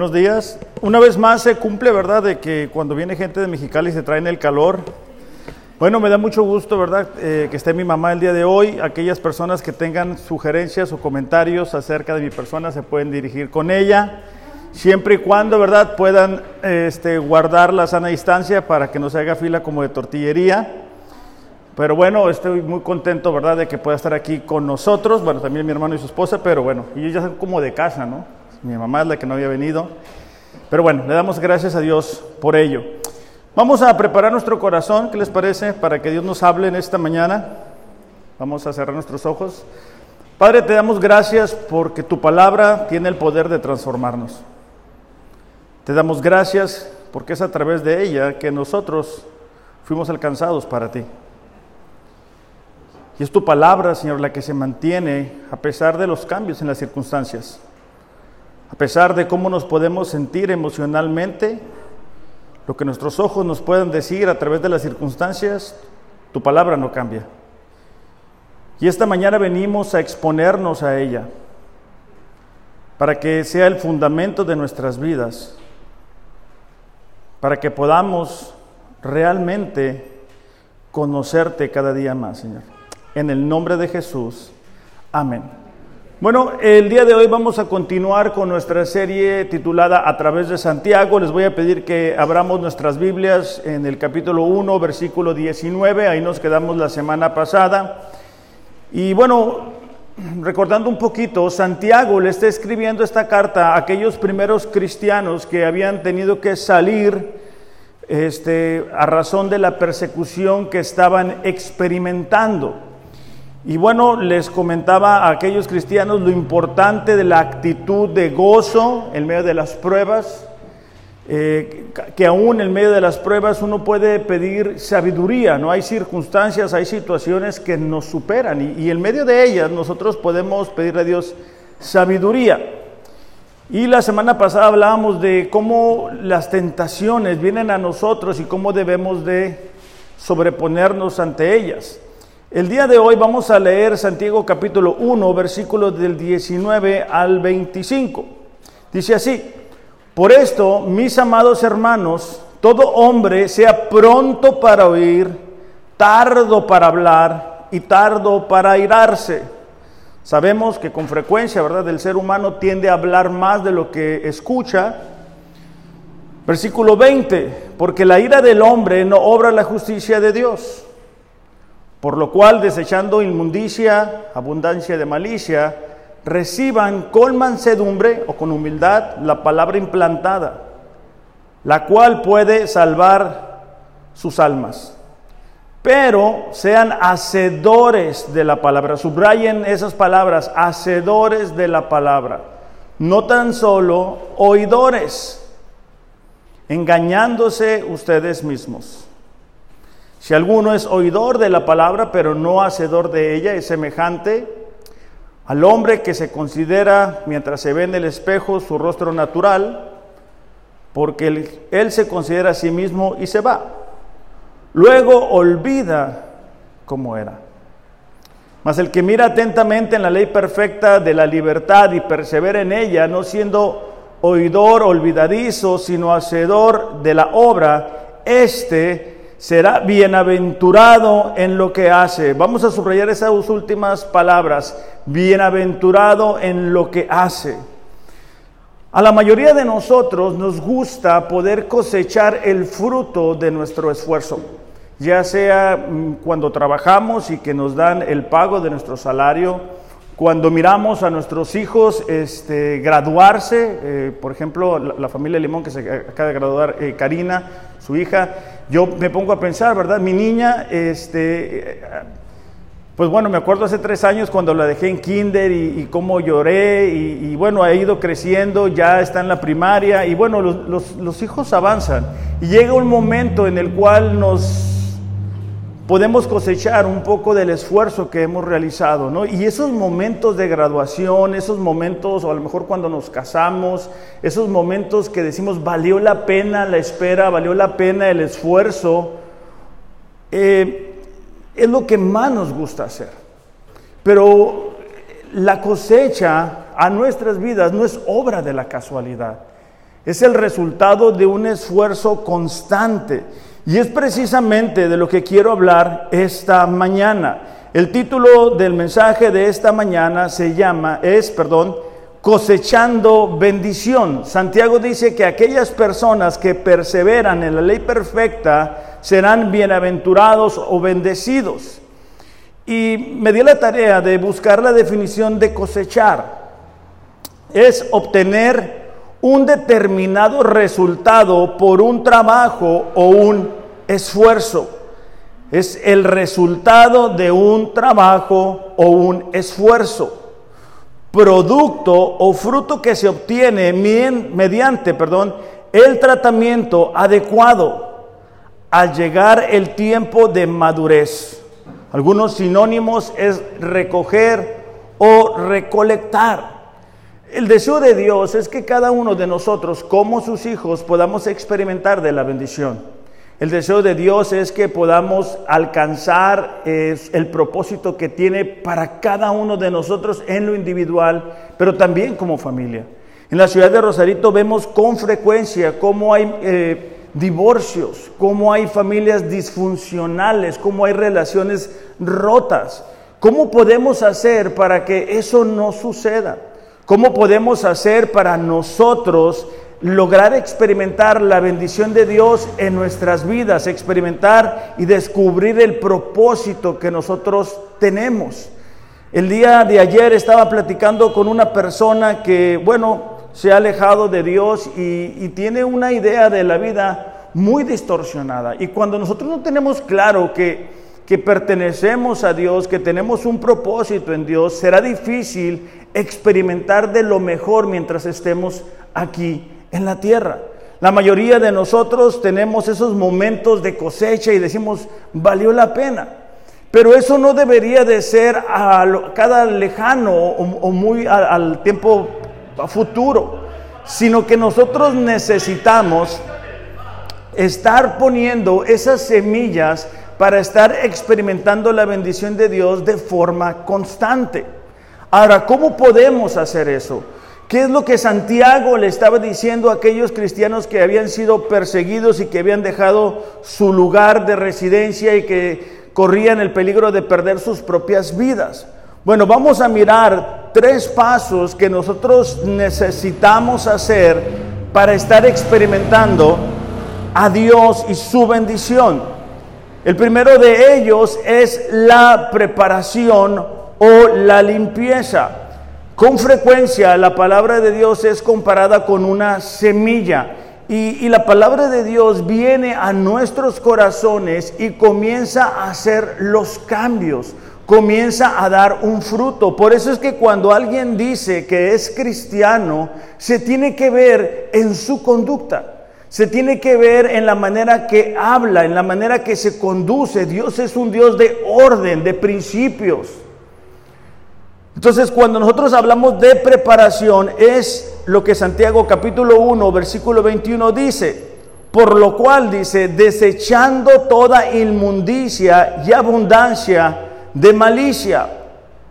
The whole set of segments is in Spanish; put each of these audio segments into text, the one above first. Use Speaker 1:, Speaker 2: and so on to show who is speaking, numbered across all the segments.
Speaker 1: Buenos días. Una vez más se cumple, ¿verdad?, de que cuando viene gente de Mexicali se traen el calor. Bueno, me da mucho gusto, ¿verdad?, eh, que esté mi mamá el día de hoy. Aquellas personas que tengan sugerencias o comentarios acerca de mi persona se pueden dirigir con ella, siempre y cuando, ¿verdad?, puedan este, guardar la sana distancia para que no se haga fila como de tortillería. Pero bueno, estoy muy contento, ¿verdad?, de que pueda estar aquí con nosotros. Bueno, también mi hermano y su esposa, pero bueno, ellos ya son como de casa, ¿no? Mi mamá es la que no había venido. Pero bueno, le damos gracias a Dios por ello. Vamos a preparar nuestro corazón, ¿qué les parece? Para que Dios nos hable en esta mañana. Vamos a cerrar nuestros ojos. Padre, te damos gracias porque tu palabra tiene el poder de transformarnos. Te damos gracias porque es a través de ella que nosotros fuimos alcanzados para ti. Y es tu palabra, Señor, la que se mantiene a pesar de los cambios en las circunstancias. A pesar de cómo nos podemos sentir emocionalmente, lo que nuestros ojos nos puedan decir a través de las circunstancias, tu palabra no cambia. Y esta mañana venimos a exponernos a ella, para que sea el fundamento de nuestras vidas, para que podamos realmente conocerte cada día más, Señor. En el nombre de Jesús, amén. Bueno, el día de hoy vamos a continuar con nuestra serie titulada A través de Santiago. Les voy a pedir que abramos nuestras Biblias en el capítulo 1, versículo 19. Ahí nos quedamos la semana pasada. Y bueno, recordando un poquito, Santiago le está escribiendo esta carta a aquellos primeros cristianos que habían tenido que salir este, a razón de la persecución que estaban experimentando. Y bueno, les comentaba a aquellos cristianos lo importante de la actitud de gozo en medio de las pruebas, eh, que aún en medio de las pruebas uno puede pedir sabiduría, no hay circunstancias, hay situaciones que nos superan y, y en medio de ellas nosotros podemos pedirle a Dios sabiduría. Y la semana pasada hablábamos de cómo las tentaciones vienen a nosotros y cómo debemos de sobreponernos ante ellas. El día de hoy vamos a leer Santiago capítulo 1, versículos del 19 al 25. Dice así, por esto, mis amados hermanos, todo hombre sea pronto para oír, tardo para hablar y tardo para airarse. Sabemos que con frecuencia, ¿verdad? El ser humano tiende a hablar más de lo que escucha. Versículo 20, porque la ira del hombre no obra la justicia de Dios. Por lo cual, desechando inmundicia, abundancia de malicia, reciban con mansedumbre o con humildad la palabra implantada, la cual puede salvar sus almas. Pero sean hacedores de la palabra, subrayen esas palabras, hacedores de la palabra, no tan solo oidores, engañándose ustedes mismos. Si alguno es oidor de la palabra, pero no hacedor de ella, es semejante al hombre que se considera, mientras se ve en el espejo, su rostro natural, porque él, se considera a sí mismo y se va. Luego olvida cómo era. Mas el que mira atentamente en la ley perfecta de la libertad y persevera en ella, no siendo oidor olvidadizo, sino hacedor de la obra, este será bienaventurado en lo que hace. Vamos a subrayar esas últimas palabras, bienaventurado en lo que hace. A la mayoría de nosotros nos gusta poder cosechar el fruto de nuestro esfuerzo, ya sea mm, cuando trabajamos y que nos dan el pago de nuestro salario, cuando miramos a nuestros hijos este, graduarse, eh, por ejemplo, la, familia Limón que se acaba de graduar, eh, Karina, su hija, yo me pongo a pensar, ¿verdad? Mi niña, este, pues bueno, me acuerdo hace tres años cuando la dejé en kinder y, cómo lloré y, y, bueno, ha ido creciendo, ya está en la primaria y bueno, los, los, los hijos avanzan y llega un momento en el cual nos podemos cosechar un poco del esfuerzo que hemos realizado, ¿no? Y esos momentos de graduación, esos momentos, o a lo mejor cuando nos casamos, esos momentos que decimos valió la pena la espera, valió la pena el esfuerzo, eh, es lo que más nos gusta hacer. Pero la cosecha a nuestras vidas no es obra de la casualidad, es el resultado de un esfuerzo constante. Y es precisamente de lo que quiero hablar esta mañana. El título del mensaje de esta mañana se llama, es, perdón, cosechando bendición. Santiago dice que aquellas personas que perseveran en la ley perfecta serán bienaventurados o bendecidos. Y me di la tarea de buscar la definición de cosechar. Es obtener un determinado resultado por un trabajo o un esfuerzo. Es el resultado de un trabajo o un esfuerzo. Producto o fruto que se obtiene mediante, perdón, el tratamiento adecuado al llegar el tiempo de madurez. Algunos sinónimos es recoger o recolectar. El deseo de Dios es que cada uno de nosotros, como sus hijos, podamos experimentar de la bendición. El deseo de Dios es que podamos alcanzar el propósito que tiene para cada uno de nosotros en lo individual, pero también como familia. En la ciudad de Rosarito vemos con frecuencia cómo hay eh, divorcios, cómo hay familias disfuncionales, cómo hay relaciones rotas. ¿Cómo podemos hacer para que eso no suceda? ¿Cómo podemos hacer para nosotros lograr experimentar la bendición de Dios en nuestras vidas, experimentar y descubrir el propósito que nosotros tenemos? El día de ayer estaba platicando con una persona que, bueno, se ha alejado de Dios y, tiene una idea de la vida muy distorsionada. Y cuando nosotros no tenemos claro que que pertenecemos a Dios, que tenemos un propósito en Dios, será difícil experimentar de lo mejor mientras estemos aquí en la tierra. La mayoría de nosotros tenemos esos momentos de cosecha y decimos, valió la pena. Pero eso no debería de ser a cada lejano o, muy al tiempo futuro, sino que nosotros necesitamos estar poniendo esas semillas para estar experimentando la bendición de Dios de forma constante. Ahora, ¿cómo podemos hacer eso? ¿Qué es lo que Santiago le estaba diciendo a aquellos cristianos que habían sido perseguidos y que habían dejado su lugar de residencia y que corrían el peligro de perder sus propias vidas? Bueno, vamos a mirar tres pasos que nosotros necesitamos hacer para estar experimentando a Dios y su bendición. El primero de ellos es la preparación o la limpieza. Con frecuencia la palabra de Dios es comparada con una semilla y, la palabra de Dios viene a nuestros corazones y comienza a hacer los cambios, comienza a dar un fruto. Por eso es que cuando alguien dice que es cristiano, se tiene que ver en su conducta se tiene que ver en la manera que habla, en la manera que se conduce. Dios es un Dios de orden, de principios. Entonces, cuando nosotros hablamos de preparación, es lo que Santiago capítulo 1, versículo 21 dice. Por lo cual dice, desechando toda inmundicia y abundancia de malicia.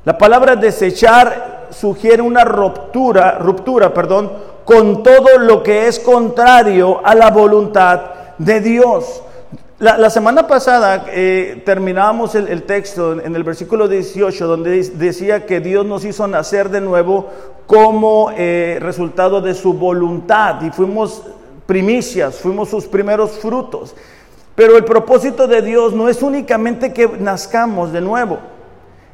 Speaker 1: La palabra desechar sugiere una ruptura, ruptura, perdón, con todo lo que es contrario a la voluntad de Dios. La, semana pasada eh, terminábamos el, texto en el versículo 18 donde decía que Dios nos hizo nacer de nuevo como eh, resultado de su voluntad y fuimos primicias, fuimos sus primeros frutos. Pero el propósito de Dios no es únicamente que nazcamos de nuevo.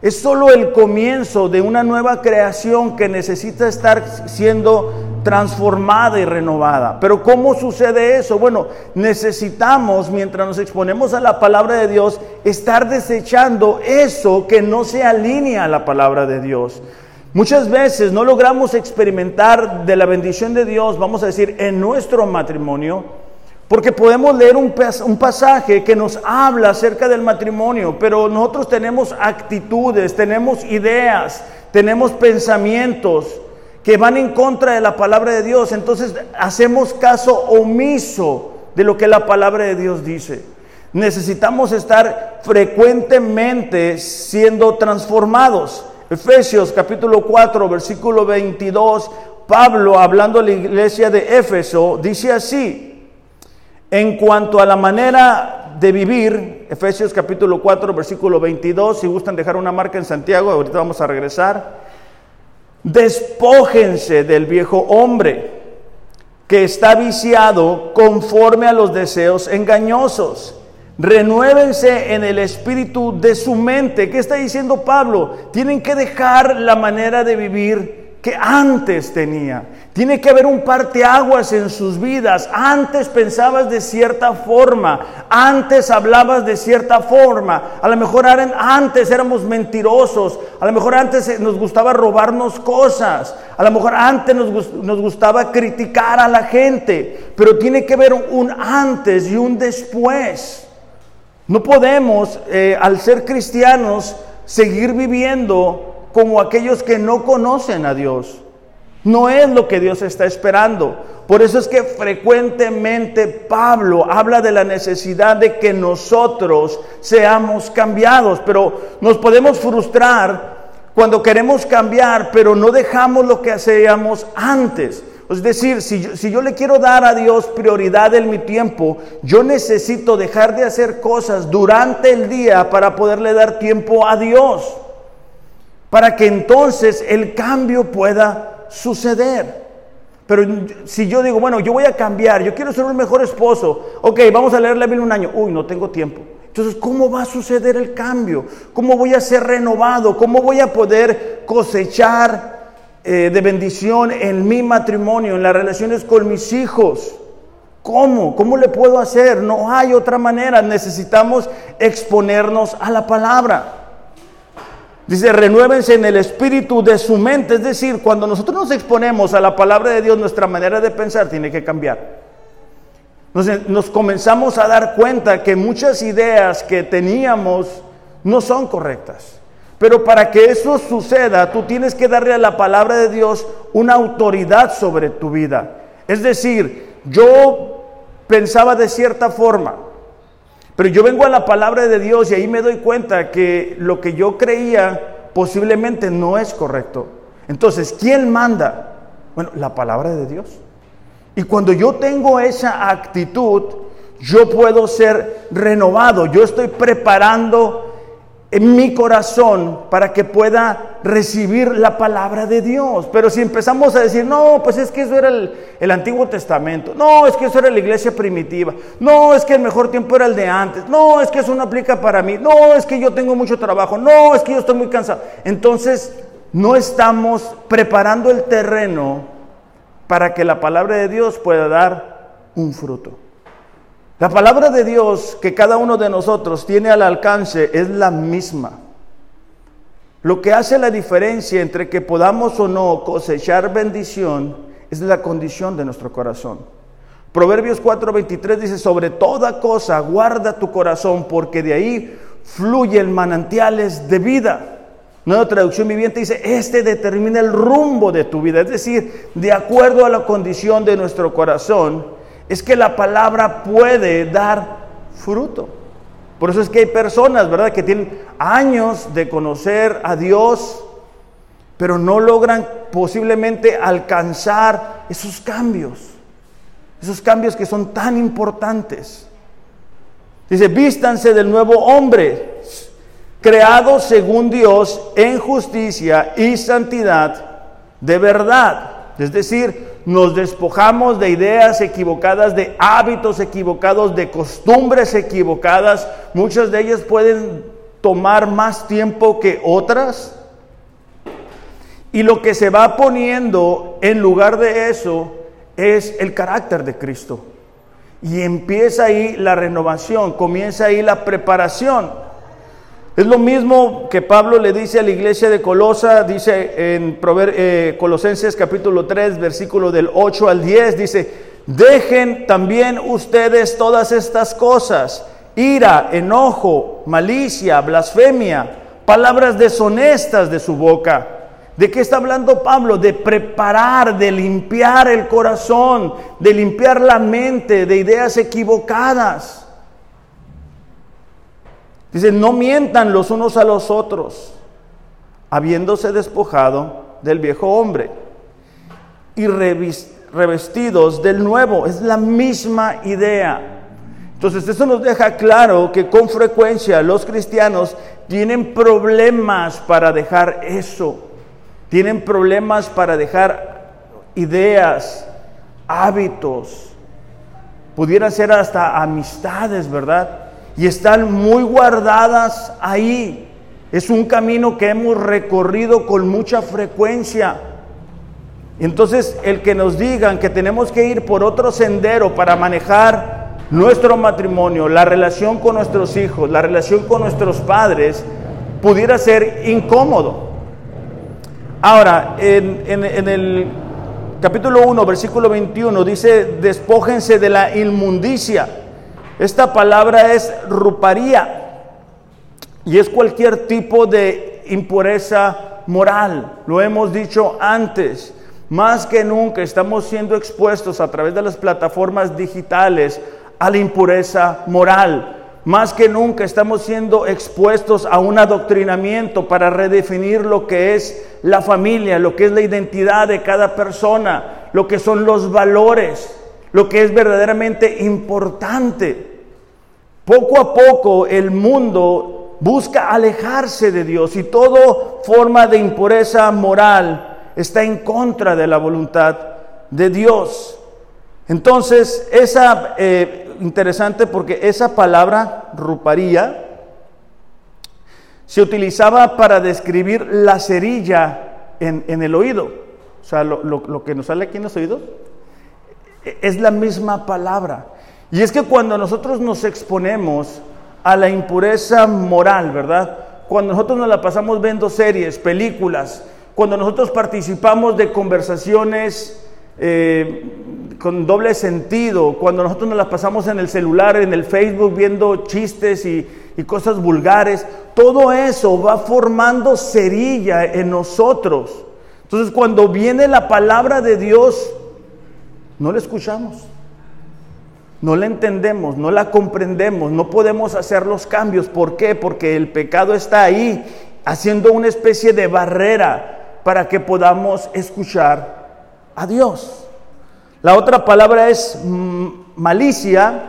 Speaker 1: Es solo el comienzo de una nueva creación que necesita estar siendo transformada y renovada. Pero ¿cómo sucede eso? Bueno, necesitamos, mientras nos exponemos a la palabra de Dios, estar desechando eso que no se alinea a la palabra de Dios. Muchas veces no logramos experimentar de la bendición de Dios, vamos a decir, en nuestro matrimonio, Porque podemos leer un, pas- un pasaje que nos habla acerca del matrimonio, pero nosotros tenemos actitudes, tenemos ideas, tenemos pensamientos que van en contra de la palabra de Dios. Entonces hacemos caso omiso de lo que la palabra de Dios dice. Necesitamos estar frecuentemente siendo transformados. Efesios capítulo 4, versículo 22, Pablo hablando a la iglesia de Éfeso, dice así, en cuanto a la manera de vivir, Efesios capítulo 4, versículo 22, si gustan dejar una marca en Santiago, ahorita vamos a regresar. Despójense del viejo hombre que está viciado conforme a los deseos engañosos. Renuévense en el espíritu de su mente. ¿Qué está diciendo Pablo? Tienen que dejar la manera de vivir que antes tenía. Tiene que haber un parteaguas en sus vidas. Antes pensabas de cierta forma, antes hablabas de cierta forma. A lo mejor antes éramos mentirosos, a lo mejor antes eh, nos gustaba robarnos cosas, a lo mejor antes nos gustaba criticar a la gente, pero tiene que haber un antes y un después. No podemos, eh, al ser cristianos, seguir viviendo como aquellos que no conocen a Dios. No es lo que Dios está esperando. Por eso es que frecuentemente Pablo habla de la necesidad de que nosotros seamos cambiados, pero nos podemos frustrar cuando queremos cambiar, pero no dejamos lo que hacíamos antes. Es decir, si yo, si yo le quiero dar a Dios prioridad en mi tiempo, yo necesito dejar de hacer cosas durante el día para poderle dar tiempo a Dios, para que entonces el cambio pueda suceder. Pero si yo digo, bueno, yo voy a cambiar, yo quiero ser un mejor esposo, ok, vamos a leer la un año, uy, no tengo tiempo. Entonces, ¿cómo va a suceder el cambio? ¿Cómo voy a ser renovado? ¿Cómo voy a poder cosechar eh, de bendición en mi matrimonio, en las relaciones con mis hijos? ¿Cómo? ¿Cómo le puedo hacer? No hay otra manera. Necesitamos exponernos a la palabra. Dice, renuévense en el espíritu de su mente. Es decir, cuando nosotros nos exponemos a la palabra de Dios, nuestra manera de pensar tiene que cambiar. Nos, nos comenzamos a dar cuenta que muchas ideas que teníamos no son correctas. Pero para que eso suceda, tú tienes que darle a la palabra de Dios una autoridad sobre tu vida. Es decir, yo pensaba de cierta forma, pero yo vengo a la palabra de Dios y ahí me doy cuenta que lo que yo creía posiblemente no es correcto. Entonces, ¿quién manda? Bueno, la palabra de Dios. Y cuando yo tengo esa actitud, yo puedo ser renovado. Yo estoy preparando en mi corazón para que pueda recibir la palabra de Dios. Pero si empezamos a decir, no, pues es que eso era el, el, Antiguo Testamento, no, es que eso era la iglesia primitiva, no, es que el mejor tiempo era el de antes, no, es que eso no aplica para mí, no, es que yo tengo mucho trabajo, no, es que yo estoy muy cansado. Entonces, no estamos preparando el terreno para que la palabra de Dios pueda dar un fruto. La palabra de Dios que cada uno de nosotros tiene al alcance es la misma. Lo que hace la diferencia entre que podamos o no cosechar bendición es la condición de nuestro corazón. Proverbios 4:23 dice, sobre toda cosa guarda tu corazón porque de ahí fluyen manantiales de vida. Nueva traducción viviente dice, este determina el rumbo de tu vida. Es decir, de acuerdo a la condición de nuestro corazón, es que la palabra puede dar fruto. Por eso es que hay personas, ¿verdad?, que tienen años de conocer a Dios, pero no logran posiblemente alcanzar esos cambios, esos cambios que son tan importantes. Dice, vístanse del nuevo hombre, creado según Dios en justicia y santidad de verdad. Es decir, nos despojamos de ideas equivocadas, de hábitos equivocados, de costumbres equivocadas. Muchas de ellas pueden tomar más tiempo que otras. Y lo que se va poniendo en lugar de eso es el carácter de Cristo. Y empieza ahí la renovación, comienza ahí la preparación. Es lo mismo que Pablo le dice a la iglesia de Colosa, dice en Prover eh, Colosenses capítulo 3, versículo del 8 al 10, dice, dejen también ustedes todas estas cosas, ira, enojo, malicia, blasfemia, palabras deshonestas de su boca. ¿De qué está hablando Pablo? De preparar, de limpiar el corazón, de limpiar la mente de ideas equivocadas. Dice, no mientan los unos a los otros, habiéndose despojado del viejo hombre y revestidos del nuevo. Es la misma idea. Entonces eso nos deja claro que con frecuencia los cristianos tienen problemas para dejar eso. Tienen problemas para dejar ideas, hábitos. Pudieran ser hasta amistades, ¿verdad? Y están muy guardadas ahí. Es un camino que hemos recorrido con mucha frecuencia. Entonces, el que nos digan que tenemos que ir por otro sendero para manejar nuestro matrimonio, la relación con nuestros hijos, la relación con nuestros padres, pudiera ser incómodo. Ahora, en, en el capítulo 1, versículo 21, dice, despójense de la inmundicia. Esta palabra es ruparía y es cualquier tipo de impureza moral. Lo hemos dicho antes. Más que nunca estamos siendo expuestos a través de las plataformas digitales a la impureza moral. Más que nunca estamos siendo expuestos a un adoctrinamiento para redefinir lo que es la familia, lo que es la identidad de cada persona, lo que son los valores, lo que es verdaderamente importante. Poco a poco el mundo busca alejarse de Dios y toda forma de impureza moral está en contra de la voluntad de Dios. Entonces, esa eh, interesante porque esa palabra ruparía se utilizaba para describir la cerilla en, el oído. O sea, lo, lo, que nos sale aquí en los oídos es la misma palabra. Y es que cuando nosotros nos exponemos a la impureza moral, ¿verdad? Cuando nosotros nos la pasamos viendo series, películas, cuando nosotros participamos de conversaciones eh, con doble sentido, cuando nosotros nos las pasamos en el celular, en el Facebook, viendo chistes y, y cosas vulgares, todo eso va formando cerilla en nosotros. Entonces cuando viene la palabra de Dios, no la escuchamos, no la entendemos, no la comprendemos, no podemos hacer los cambios. ¿Por qué? Porque el pecado está ahí, haciendo una especie de barrera para que podamos escuchar a Dios. La otra palabra es malicia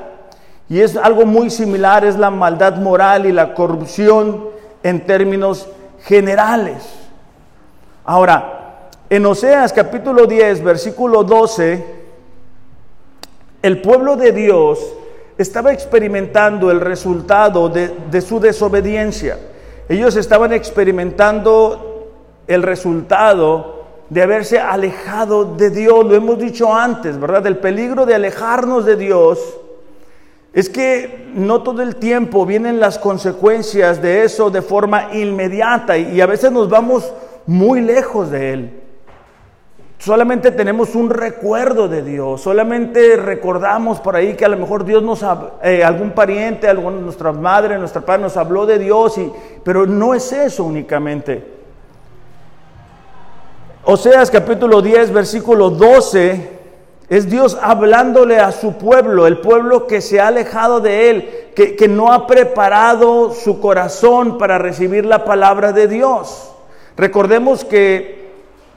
Speaker 1: y es algo muy similar, es la maldad moral y la corrupción en términos generales. Ahora, en Oseas capítulo 10, versículo 12, el pueblo de Dios estaba experimentando el resultado de, su desobediencia. Ellos estaban experimentando el resultado de haberse alejado de Dios. Lo hemos dicho antes, ¿verdad? El peligro de alejarnos de Dios es que no todo el tiempo vienen las consecuencias de eso de forma inmediata y a veces nos vamos muy lejos de Él. Solamente tenemos un recuerdo de Dios, solamente recordamos por ahí que a lo mejor Dios nos, eh, algún pariente, algún, nuestra madre, nuestra padre nos habló de Dios, y, pero no es eso únicamente. Oseas capítulo 10, versículo 12, es Dios hablándole a su pueblo, el pueblo que se ha alejado de Él, que, que no ha preparado su corazón para recibir la palabra de Dios. Recordemos que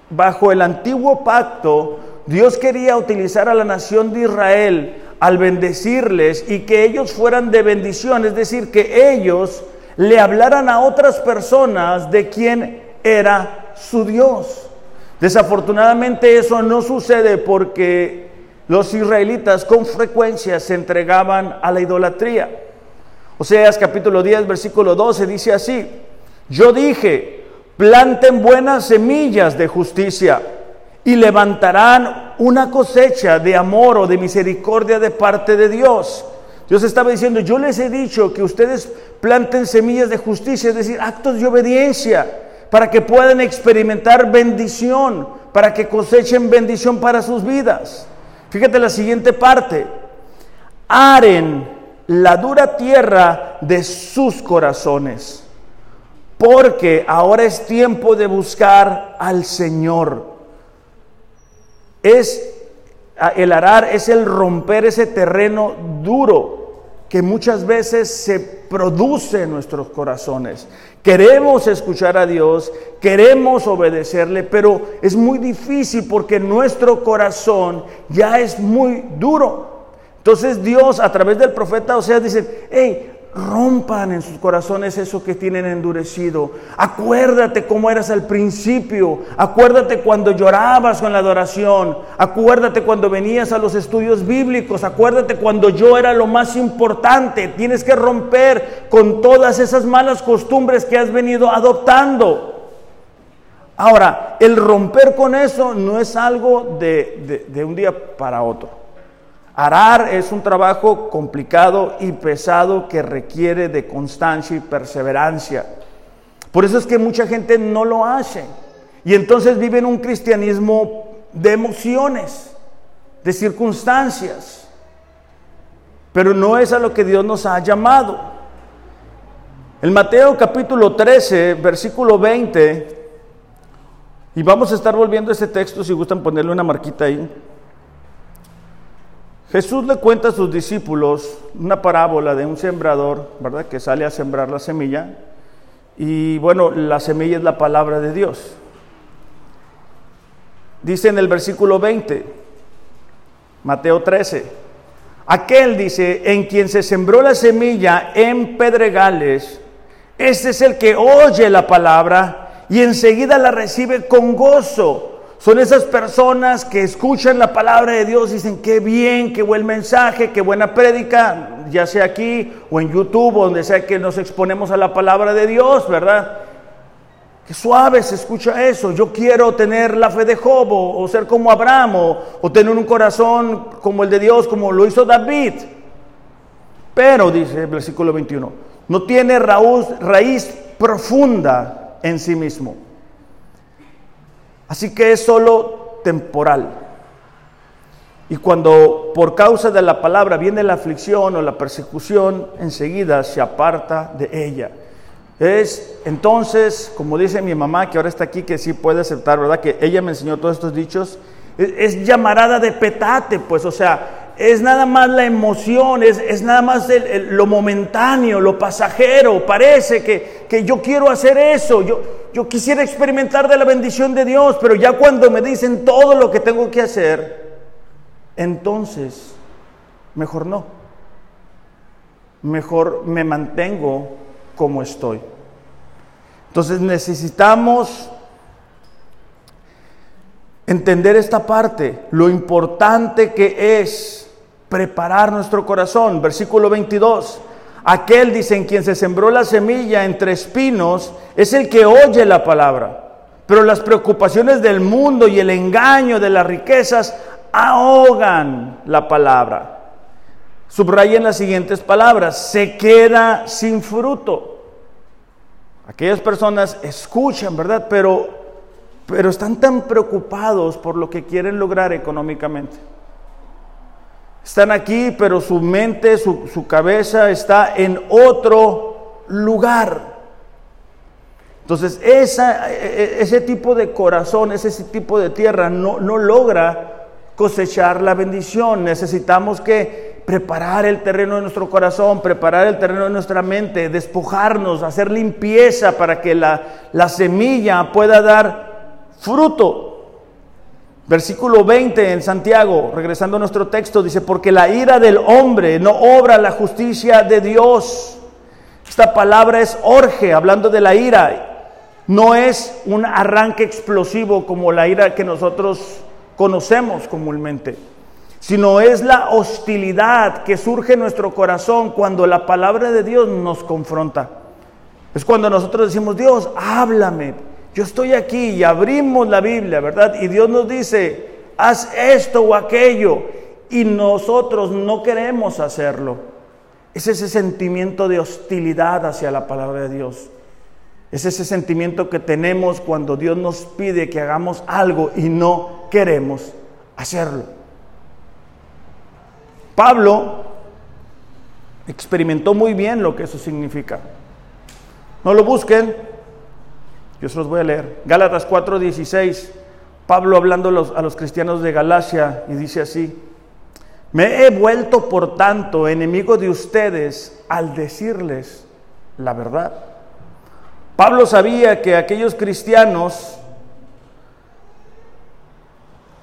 Speaker 1: bajo el antiguo pacto, Dios quería utilizar a la nación de Israel al bendecirles y que ellos fueran de bendición, es decir, que ellos le hablaran a otras personas de quién era su Dios. Desafortunadamente eso no sucede porque los israelitas con frecuencia se entregaban a la idolatría. Oseas capítulo 10, versículo 12 dice así, yo dije, planten buenas semillas de justicia y levantarán una cosecha de amor o de misericordia de parte de Dios. Dios estaba diciendo, yo les he dicho que ustedes planten semillas de justicia, es decir, actos de obediencia para que puedan experimentar bendición, para que cosechen bendición para sus vidas. Fíjate la siguiente parte. Aren la dura tierra de sus corazones, porque ahora es tiempo de buscar al Señor. Es el arar es el romper ese terreno duro que muchas veces se produce en nuestros corazones. Queremos escuchar a Dios, queremos obedecerle, pero es muy difícil porque nuestro corazón ya es muy duro. Entonces Dios a través del profeta o sea dice, hey, rompan en sus corazones eso que tienen endurecido. Acuérdate cómo eras al principio. Acuérdate cuando llorabas con la adoración. Acuérdate cuando venías a los estudios bíblicos. Acuérdate cuando yo era lo más importante. Tienes que romper con todas esas malas costumbres que has venido adoptando. Ahora, el romper con eso no es algo de, de un día para otro. Arar es un trabajo complicado y pesado que requiere de constancia y perseverancia. Por eso es que mucha gente no lo hace. Y entonces viven un cristianismo de emociones, de circunstancias. Pero no es a lo que Dios nos ha llamado. En Mateo capítulo 13, versículo 20, y vamos a estar volviendo a ese texto si gustan ponerle una marquita ahí. Jesús le cuenta a sus discípulos una parábola de un sembrador, ¿verdad? Que sale a sembrar la semilla. Y bueno, la semilla es la palabra de Dios. Dice en el versículo 20, Mateo 13, aquel dice, en quien se sembró la semilla en pedregales, este es el que oye la palabra y enseguida la recibe con gozo son esas personas que escuchan la palabra de Dios y dicen, qué bien, qué buen mensaje, qué buena prédica, ya sea aquí o en YouTube donde sea que nos exponemos a la palabra de Dios, ¿verdad? Qué suave se escucha eso. Yo quiero tener la fe de Job o, ser como Abraham o, tener un corazón como el de Dios, como lo hizo David. Pero, dice el versículo 21, no tiene raíz profunda en sí mismo Así que es solo temporal. Y cuando por causa de la palabra viene la aflicción o la persecución, enseguida se aparta de ella. Es entonces, como dice mi mamá, que ahora está aquí, que sí puede aceptar, ¿verdad? Que ella me enseñó todos estos dichos. Es, llamarada de petate, pues, o sea, es nada más la emoción, es, nada más lo momentáneo, lo pasajero. Parece que, que yo quiero hacer eso, yo, yo quisiera experimentar de la bendición de Dios, pero ya cuando me dicen todo lo que tengo que hacer, entonces, mejor no. Mejor me mantengo como estoy. Entonces necesitamos entender esta parte, lo importante que es preparar nuestro corazón. Versículo 22. Aquel, dice, en quien se sembró la semilla entre espinos, es el que oye la palabra. Pero las preocupaciones del mundo y el engaño de las riquezas ahogan la palabra. Subrayen las siguientes palabras. Se queda sin fruto. Aquellas personas escuchan, ¿verdad? Pero, pero están tan preocupados por lo que quieren lograr económicamente. Están aquí, pero su mente, su, cabeza está en otro lugar. Entonces, esa, e, e, ese tipo de corazón, ese tipo de tierra no, no logra cosechar la bendición. Necesitamos que preparar el terreno de nuestro corazón, preparar el terreno de nuestra mente, despojarnos, hacer limpieza para que la, la semilla pueda dar fruto. Versículo 20 en Santiago, regresando a nuestro texto, dice, porque la ira del hombre no obra la justicia de Dios. Esta palabra es orge, hablando de la ira. No es un arranque explosivo como la ira que nosotros conocemos comúnmente, sino es la hostilidad que surge en nuestro corazón cuando la palabra de Dios nos confronta. Es cuando nosotros decimos, Dios, háblame, yo estoy aquí y abrimos la Biblia, ¿verdad? Y Dios nos dice, haz esto o aquello, y nosotros no queremos hacerlo. Es ese sentimiento de hostilidad hacia la palabra de Dios. Es ese sentimiento que tenemos cuando Dios nos pide que hagamos algo y no queremos hacerlo. Pablo experimentó muy bien lo que eso significa. No lo busquen, yo se los voy a leer. Gálatas 4:16, Pablo hablando a los, cristianos de Galacia y dice así, me he vuelto por tanto enemigo de ustedes al decirles la verdad. Pablo sabía que aquellos cristianos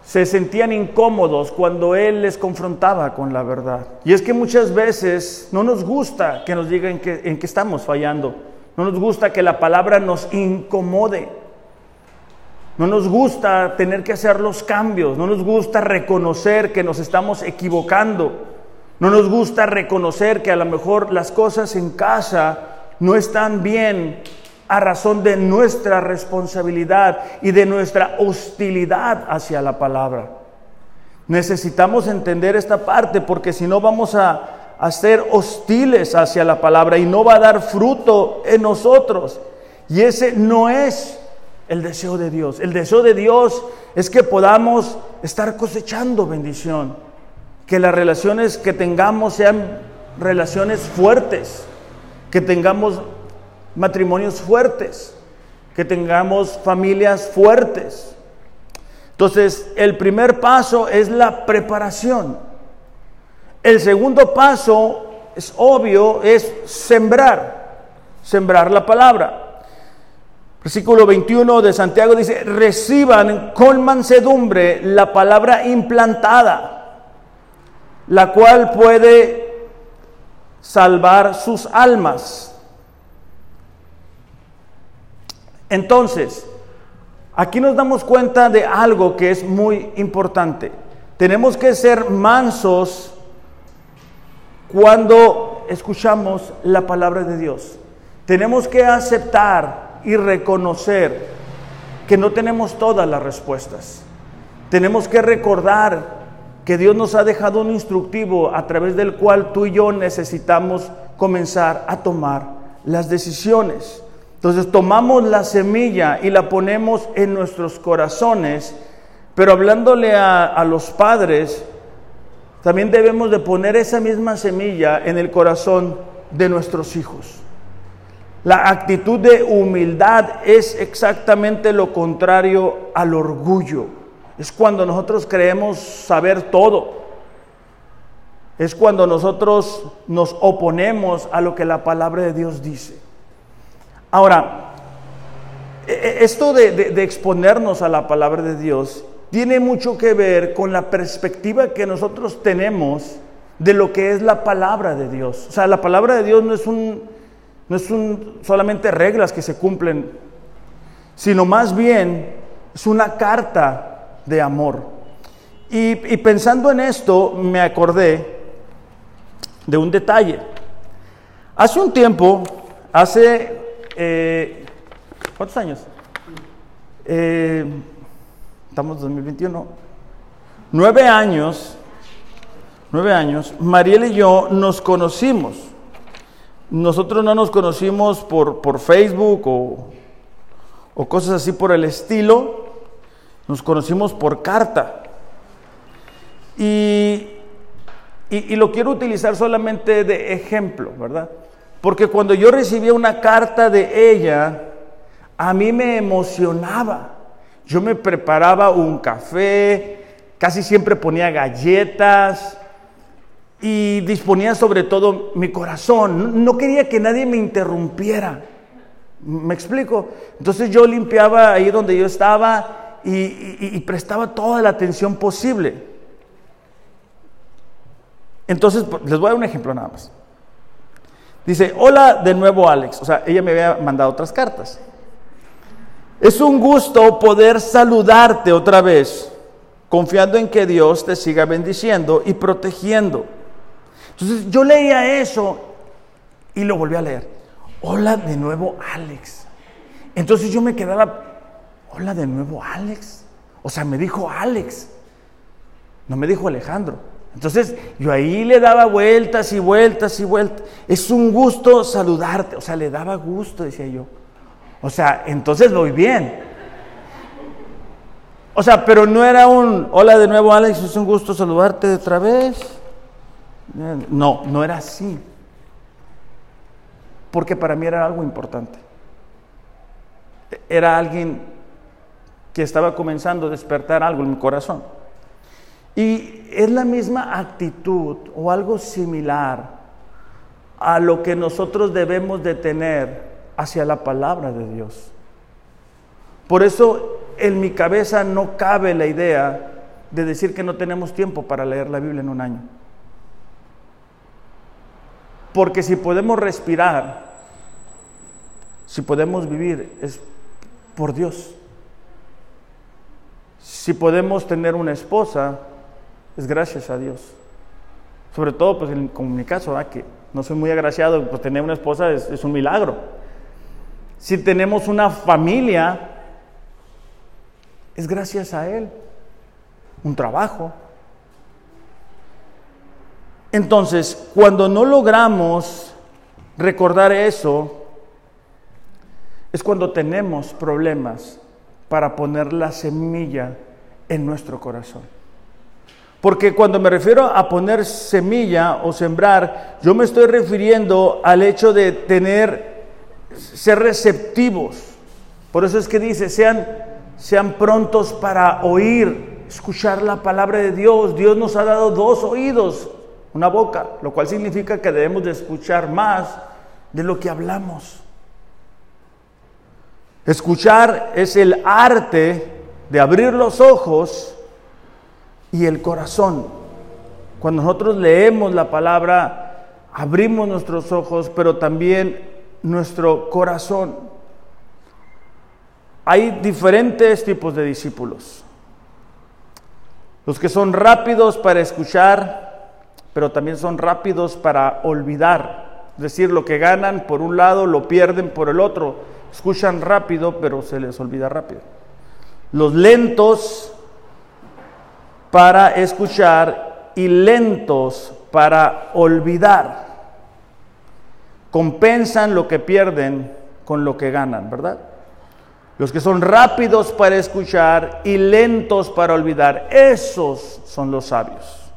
Speaker 1: se sentían incómodos cuando Él les confrontaba con la verdad. Y es que muchas veces no nos gusta que nos digan que, en qué estamos fallando. No nos gusta que la palabra nos incomode. No nos gusta tener que hacer los cambios. No nos gusta reconocer que nos estamos equivocando. No nos gusta reconocer que a lo mejor las cosas en casa no están bien a razón de nuestra responsabilidad y de nuestra hostilidad hacia la palabra. Necesitamos entender esta parte porque si no vamos a, ser hostiles hacia la palabra y no va a dar fruto en nosotros. Y ese no es el deseo de Dios. El deseo de Dios es que podamos estar cosechando bendición, que las relaciones que tengamos sean relaciones fuertes, que tengamos matrimonios fuertes, que tengamos familias fuertes. Entonces, el primer paso es la preparación. El segundo paso es obvio, es sembrar, sembrar la palabra. Versículo 21 de Santiago dice, reciban con mansedumbre la palabra implantada, la cual puede salvar sus almas. Entonces, aquí nos damos cuenta de algo que es muy importante. Tenemos que ser mansos cuando escuchamos la palabra de Dios. Tenemos que aceptar y reconocer que no tenemos todas las respuestas. Tenemos que recordar que Dios nos ha dejado un instructivo a través del cual tú y yo necesitamos comenzar a tomar las decisiones. Entonces tomamos la semilla y la ponemos en nuestros corazones, pero hablándole a, los padres, también debemos de poner esa misma semilla en el corazón de nuestros hijos. La actitud de humildad es exactamente lo contrario al orgullo. Es cuando nosotros creemos saber todo. Es cuando nosotros nos oponemos a lo que la palabra de Dios dice. Ahora, e, e, esto de, exponernos a la palabra de Dios tiene mucho que ver con la perspectiva que nosotros tenemos de lo que es la palabra de Dios. O sea, la palabra de Dios no es un, no es un, solamente reglas que se cumplen, sino más bien es una carta de amor. Y, pensando en esto, me acordé de un detalle. Hace un tiempo, hace eh, ¿Cuántos años? Eh, estamos en 2021. Nueve años, nueve años, Mariel y yo nos conocimos. Nosotros no nos conocimos por, por Facebook o, o cosas así por el estilo. Nos conocimos por carta. Y, y, y, lo quiero utilizar solamente de ejemplo, ¿verdad? Porque cuando yo recibía una carta de ella, a mí me emocionaba. Yo me preparaba un café, casi siempre ponía galletas y disponía sobre todo mi corazón. No quería que nadie me interrumpiera. ¿Me explico? Entonces yo limpiaba ahí donde yo estaba y, prestaba toda la atención posible. Entonces, les voy a dar un ejemplo nada más. Dice, hola de nuevo Alex. O sea, ella me había mandado otras cartas. Es un gusto poder saludarte otra vez, confiando en que Dios te siga bendiciendo y protegiendo. Entonces yo leía eso y lo volví a leer. Hola de nuevo Alex. Entonces yo me quedaba, hola de nuevo Alex. O sea, me dijo Alex. No me dijo Alejandro. Entonces yo ahí le daba vueltas y vueltas y vueltas. Es un gusto saludarte. O sea, le daba gusto, decía yo. O sea, entonces voy bien. O sea, pero no era un, hola de nuevo Alex, es un gusto saludarte otra vez. No, no era así. Porque para mí era algo importante. Era alguien que estaba comenzando a despertar algo en mi corazón. Y es la misma actitud o algo similar a lo que nosotros debemos de tener hacia la palabra de Dios. Por eso en mi cabeza no cabe la idea de decir que no tenemos tiempo para leer la Biblia en un año. Porque si podemos respirar, si podemos vivir, es por Dios. Si podemos tener una esposa, es gracias a Dios. Sobre todo, pues en, como mi caso, que no soy muy agraciado, pues tener una esposa es, es un milagro. Si tenemos una familia, es gracias a Él. Un trabajo. Entonces, cuando no logramos recordar eso, es cuando tenemos problemas para poner la semilla en nuestro corazón. Porque cuando me refiero a poner semilla o sembrar, yo me estoy refiriendo al hecho de tener, ser receptivos. Por eso es que dice, sean, sean prontos para oír, escuchar la palabra de Dios. Dios nos ha dado dos oídos, una boca, lo cual significa que debemos de escuchar más de lo que hablamos. Escuchar es el arte de abrir los ojos y el corazón. Cuando nosotros leemos la palabra, abrimos nuestros ojos, pero también nuestro corazón. Hay diferentes tipos de discípulos. Los que son rápidos para escuchar, pero también son rápidos para olvidar. Es decir, lo que ganan por un lado lo pierden por el otro. Escuchan rápido, pero se les olvida rápido. Los lentos para escuchar y lentos para olvidar. Compensan lo que pierden con lo que ganan, ¿verdad? Los que son rápidos para escuchar y lentos para olvidar, esos son los sabios.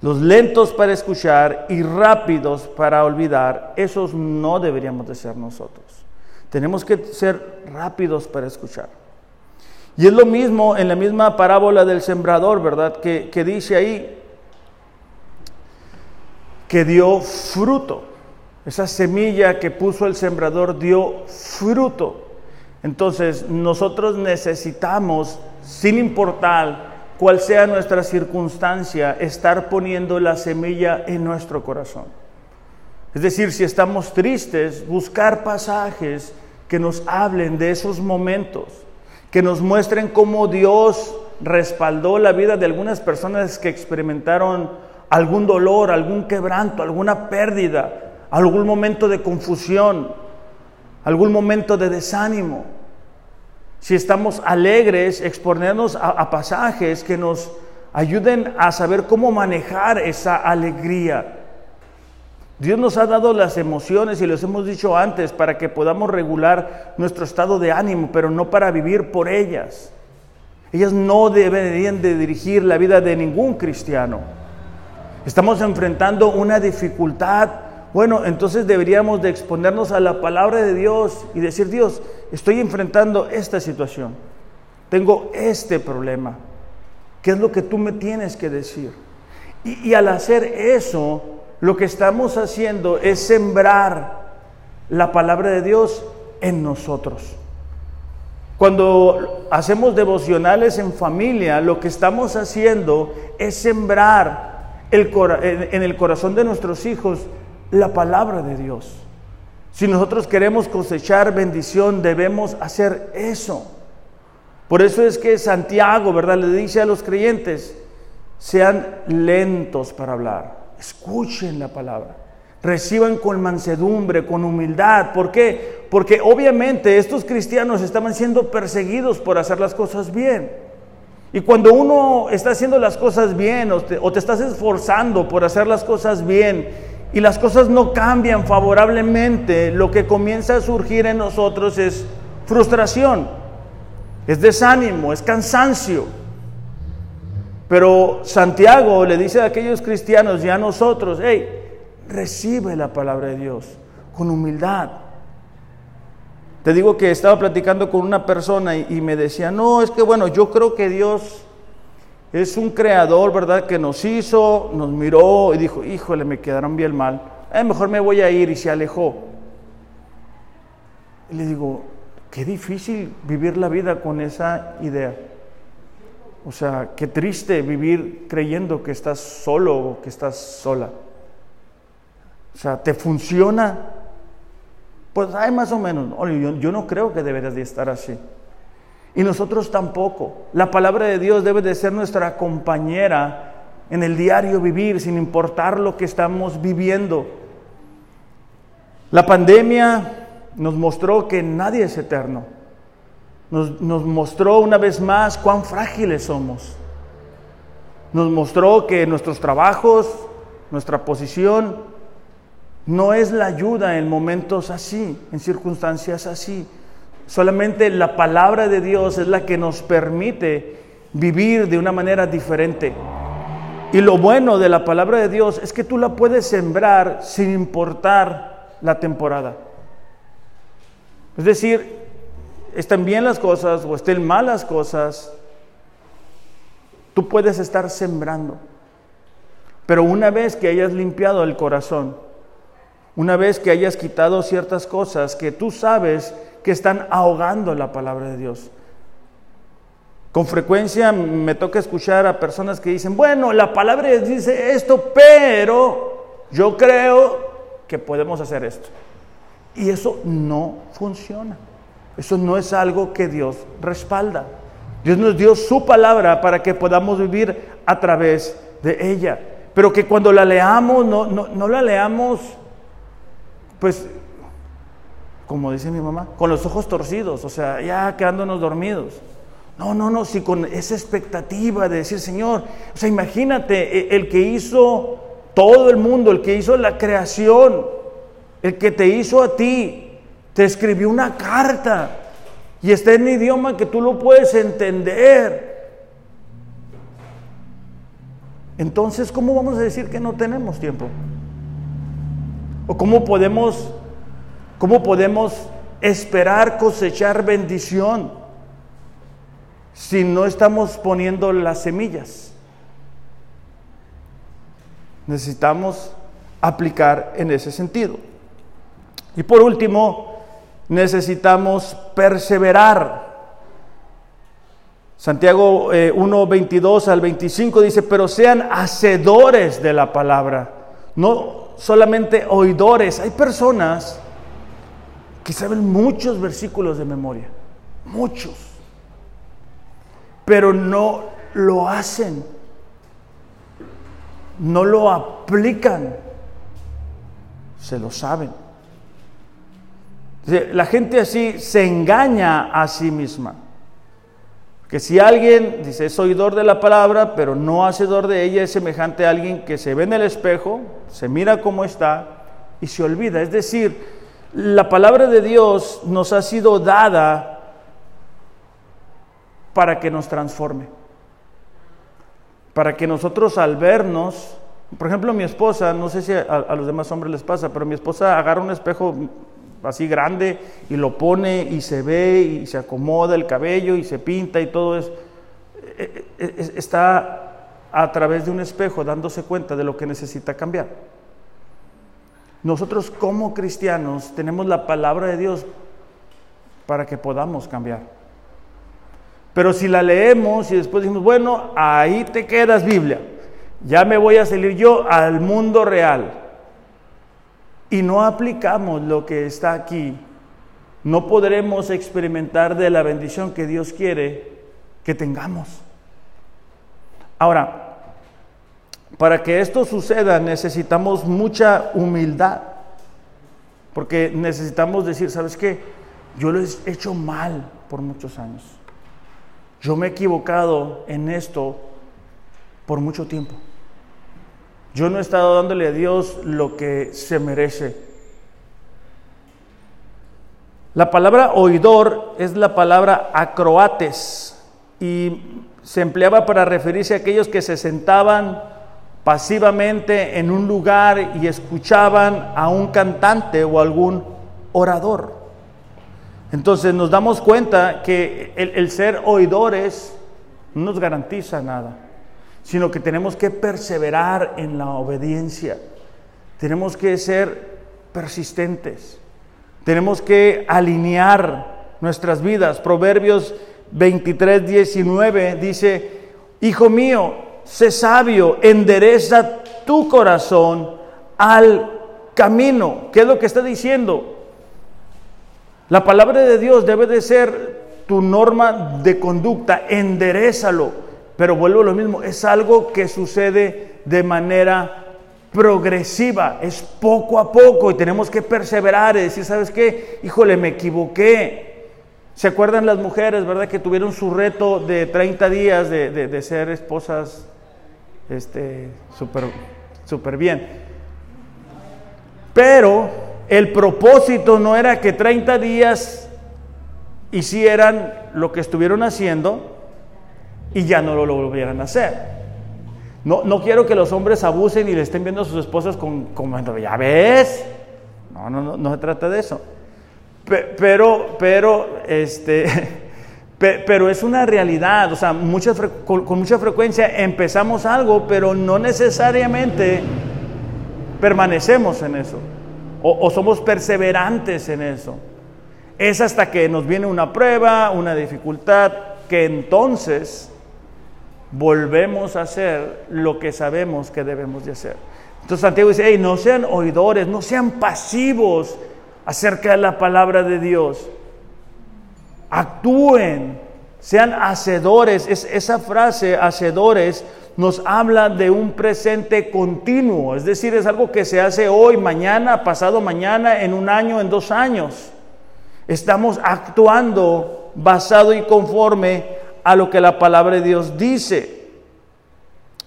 Speaker 1: Los lentos para escuchar y rápidos para olvidar, esos no deberíamos de ser nosotros. Tenemos que ser rápidos para escuchar. Y es lo mismo en la misma parábola del sembrador, ¿verdad? Que, que dice ahí que dio fruto. Esa semilla que puso el sembrador dio fruto. Entonces nosotros necesitamos, sin importar cuál sea nuestra circunstancia, estar poniendo la semilla en nuestro corazón. Es decir, si estamos tristes, buscar pasajes que nos hablen de esos momentos, que nos muestren cómo Dios respaldó la vida de algunas personas que experimentaron algún dolor, algún quebranto, alguna pérdida, algún momento de confusión, algún momento de desánimo. Si estamos alegres, exponernos a, pasajes que nos ayuden a saber cómo manejar esa alegría. Dios nos ha dado las emociones y les hemos dicho antes para que podamos regular nuestro estado de ánimo, pero no para vivir por ellas. Ellas no deberían de dirigir la vida de ningún cristiano. Estamos enfrentando una dificultad bueno, entonces deberíamos de exponernos a la palabra de Dios y decir, Dios, estoy enfrentando esta situación, tengo este problema, ¿qué es lo que tú me tienes que decir? Y, y al hacer eso, lo que estamos haciendo es sembrar la palabra de Dios en nosotros. Cuando hacemos devocionales en familia, lo que estamos haciendo es sembrar el, en el corazón de nuestros hijos la palabra de Dios. Si nosotros queremos cosechar bendición, debemos hacer eso. Por eso es que Santiago, ¿verdad? Le dice a los creyentes, sean lentos para hablar, escuchen la palabra, reciban con mansedumbre, con humildad. ¿Por qué? Porque obviamente estos cristianos estaban siendo perseguidos por hacer las cosas bien. Y cuando uno está haciendo las cosas bien o te, estás esforzando por hacer las cosas bien, y las cosas no cambian favorablemente, lo que comienza a surgir en nosotros es frustración, es desánimo, es cansancio. Pero Santiago le dice a aquellos cristianos y a nosotros, hey, recibe la palabra de Dios con humildad. Te digo que estaba platicando con una persona y, me decía, no, es que bueno, yo creo que Dios es un creador, ¿verdad? Que nos hizo, nos miró y dijo, híjole, me quedaron bien mal. Eh, mejor me voy a ir y se alejó. Y le digo, qué difícil vivir la vida con esa idea. O sea, qué triste vivir creyendo que estás solo o que estás sola. O sea, ¿te funciona? Pues hay más o menos. Yo, no creo que deberías de estar así. Y nosotros tampoco. La palabra de Dios debe de ser nuestra compañera en el diario vivir, sin importar lo que estamos viviendo. La pandemia nos mostró que nadie es eterno. Nos, mostró una vez más cuán frágiles somos. Nos mostró que nuestros trabajos, nuestra posición, no es la ayuda en momentos así, en circunstancias así. Solamente la palabra de Dios es la que nos permite vivir de una manera diferente. Y lo bueno de la palabra de Dios es que tú la puedes sembrar sin importar la temporada. Es decir, estén bien las cosas o estén mal las cosas, tú puedes estar sembrando. Pero una vez que hayas limpiado el corazón, una vez que hayas quitado ciertas cosas que tú sabes que están ahogando la palabra de Dios. Con frecuencia me toca escuchar a personas que dicen, bueno, la palabra dice esto, pero yo creo que podemos hacer esto. Y eso no funciona. Eso no es algo que Dios respalda. Dios nos dio su palabra para que podamos vivir a través de ella. Pero que cuando la leamos, no, no, no la leamos pues, como dice mi mamá, con los ojos torcidos, o sea, ya quedándonos dormidos. No, no, no, si con esa expectativa de decir, Señor, o sea, imagínate, e, el que hizo todo el mundo, el que hizo la creación, el que te hizo a ti, te escribió una carta y está en idioma que tú lo puedes entender. Entonces, ¿cómo vamos a decir que no tenemos tiempo? ¿O cómo podemos, cómo podemos esperar cosechar bendición si no estamos poniendo las semillas? Necesitamos aplicar en ese sentido. Y por último, necesitamos perseverar. Santiago 1, eh, 22 al 25 dice, pero sean hacedores de la palabra, no solamente oidores. Hay personas que saben muchos versículos de memoria, muchos, pero no lo hacen, no lo aplican, se lo saben. La gente así se engaña a sí misma. Que si alguien dice es oidor de la palabra, pero no hacedor de ella, es semejante a alguien que se ve en el espejo, se mira cómo está y se olvida. Es decir, la palabra de Dios nos ha sido dada para que nos transforme. Para que nosotros al vernos, por ejemplo, mi esposa, no sé si a, a los demás hombres les pasa, pero mi esposa agarra un espejo así grande y lo pone y se ve y se acomoda el cabello y se pinta y todo eso. E, e, e, está a través de un espejo dándose cuenta de lo que necesita cambiar. Nosotros como cristianos tenemos la palabra de Dios para que podamos cambiar. Pero si la leemos y después decimos, bueno, ahí te quedas Biblia, ya me voy a salir yo al mundo real y no aplicamos lo que está aquí, no podremos experimentar de la bendición que Dios quiere que tengamos. Ahora, para que esto suceda necesitamos mucha humildad, porque necesitamos decir, ¿sabes qué? Yo lo he hecho mal por muchos años. Yo me he equivocado en esto por mucho tiempo. Yo no he estado dándole a Dios lo que se merece. La palabra oidor es la palabra acroates y se empleaba para referirse a aquellos que se sentaban pasivamente en un lugar y escuchaban a un cantante o algún orador. Entonces nos damos cuenta que el, el ser oidores no nos garantiza nada, sino que tenemos que perseverar en la obediencia, tenemos que ser persistentes, tenemos que alinear nuestras vidas. Proverbios 23, 19 dice, Hijo mío, sé sabio, endereza tu corazón al camino. ¿Qué es lo que está diciendo? La palabra de Dios debe de ser tu norma de conducta, enderezalo. Pero vuelvo a lo mismo, es algo que sucede de manera progresiva, es poco a poco y tenemos que perseverar y decir, ¿sabes qué? Híjole, me equivoqué. ¿Se acuerdan las mujeres, verdad, que tuvieron su reto de 30 días de, de, ser esposas este, súper super bien? Pero el propósito no era que 30 días hicieran lo que estuvieron haciendo y ya no lo volvieran a hacer. No, no quiero que los hombres abusen y le estén viendo a sus esposas con, como, ya ves. No, no, no, no se trata de eso. Pero, pero, este, pero es una realidad. O sea, muchas, con, con mucha frecuencia empezamos algo, pero no necesariamente permanecemos en eso. O, somos perseverantes en eso. Es hasta que nos viene una prueba, una dificultad, que entonces volvemos a hacer lo que sabemos que debemos de hacer. Entonces Santiago dice, hey, no sean oidores, no sean pasivos acerca de la palabra de Dios. Actúen, sean hacedores. Es, esa frase, hacedores, nos habla de un presente continuo, es decir, es algo que se hace hoy, mañana, pasado mañana, en un año, en dos años. Estamos actuando basado y conforme a lo que la palabra de Dios dice.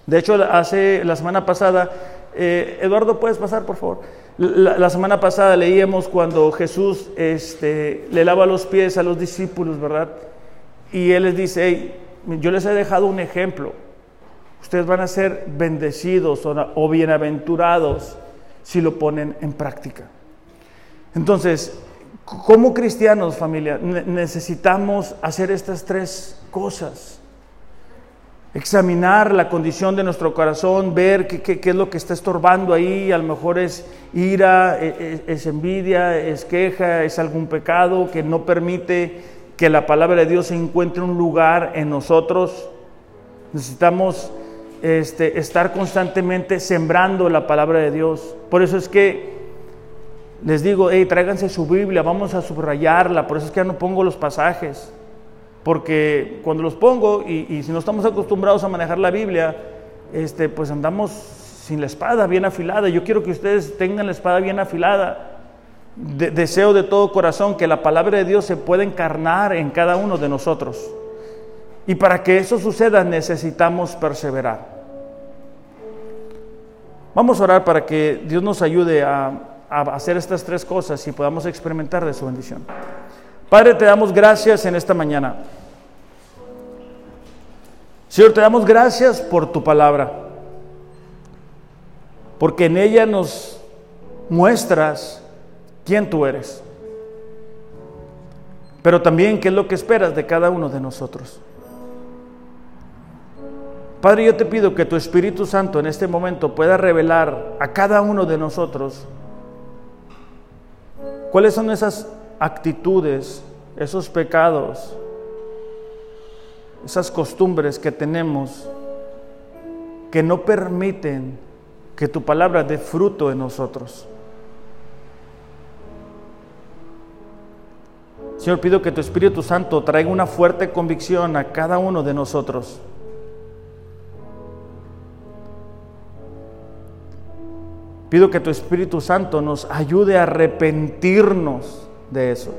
Speaker 1: De hecho, hace la semana pasada, eh, Eduardo, ¿puedes pasar, por favor? La, semana pasada leíamos cuando Jesús este, le lava los pies a los discípulos, ¿verdad? Y Él les dice, hey, yo les he dejado un ejemplo. Ustedes van a ser bendecidos o, o bienaventurados si lo ponen en práctica. Entonces, como cristianos, familia, necesitamos hacer estas tres cosas. Examinar la condición de nuestro corazón, ver qué, qué, qué, es lo que está estorbando ahí, a lo mejor es ira, es, es envidia, es queja, es algún pecado que no permite que la palabra de Dios encuentre un lugar en nosotros. Necesitamos este, estar constantemente sembrando la palabra de Dios. Por eso es que les digo, hey, tráiganse su Biblia, vamos a subrayarla, por eso es que ya no pongo los pasajes, porque cuando los pongo y, si no estamos acostumbrados a manejar la Biblia, este, pues andamos sin la espada bien afilada. Yo quiero que ustedes tengan la espada bien afilada. De, deseo de todo corazón que la palabra de Dios se pueda encarnar en cada uno de nosotros. Y para que eso suceda necesitamos perseverar. Vamos a orar para que Dios nos ayude a hacer estas tres cosas y podamos experimentar de su bendición. Padre, te damos gracias en esta mañana. Señor, te damos gracias por tu palabra, porque en ella nos muestras quién tú eres, pero también qué es lo que esperas de cada uno de nosotros. Padre, yo te pido que tu Espíritu Santo en este momento pueda revelar a cada uno de nosotros ¿Cuáles son esas actitudes, esos pecados, esas costumbres que tenemos que no permiten que tu palabra dé fruto en nosotros? Señor, pido que tu Espíritu Santo traiga una fuerte convicción a cada uno de nosotros. Pido que tu Espíritu Santo nos ayude a arrepentirnos de eso.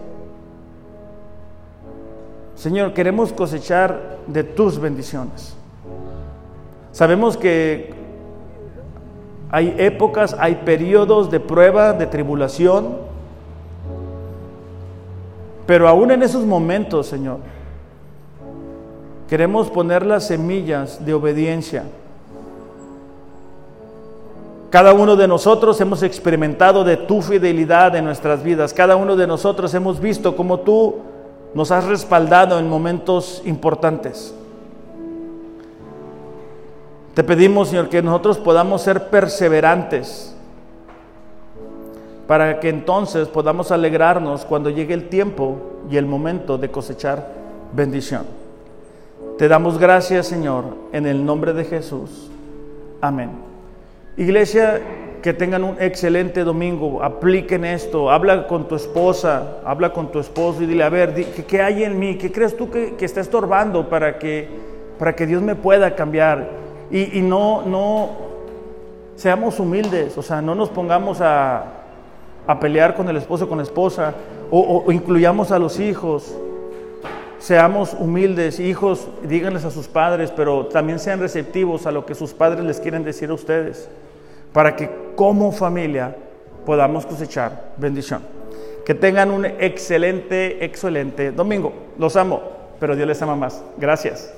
Speaker 1: Señor, queremos cosechar de tus bendiciones. Sabemos que hay épocas, hay periodos de prueba, de tribulación, pero aún en esos momentos, Señor, Queremos poner las semillas de obediencia. Cada uno de nosotros hemos experimentado de tu fidelidad en nuestras vidas. Cada uno de nosotros hemos visto cómo tú nos has respaldado en momentos importantes. Te pedimos, Señor, que nosotros podamos ser perseverantes para que entonces podamos alegrarnos cuando llegue el tiempo y el momento de cosechar bendición. Te damos gracias, Señor, en el nombre de Jesús. Amén. Iglesia, que tengan un excelente domingo, apliquen esto, habla con tu esposa, habla con tu esposo y dile, a ver, ¿qué, hay en mí? ¿Qué crees tú que, que está estorbando para que, para que Dios me pueda cambiar? Y, no, no seamos humildes, o sea, no nos pongamos a, a pelear con el esposo, con la esposa, o, incluyamos a los hijos. Seamos humildes, hijos, díganles a sus padres, pero también sean receptivos a lo que sus padres les quieren decir a ustedes, para que como familia podamos cosechar bendición. Que tengan un excelente, excelente domingo. Los amo, pero Dios les ama más. Gracias.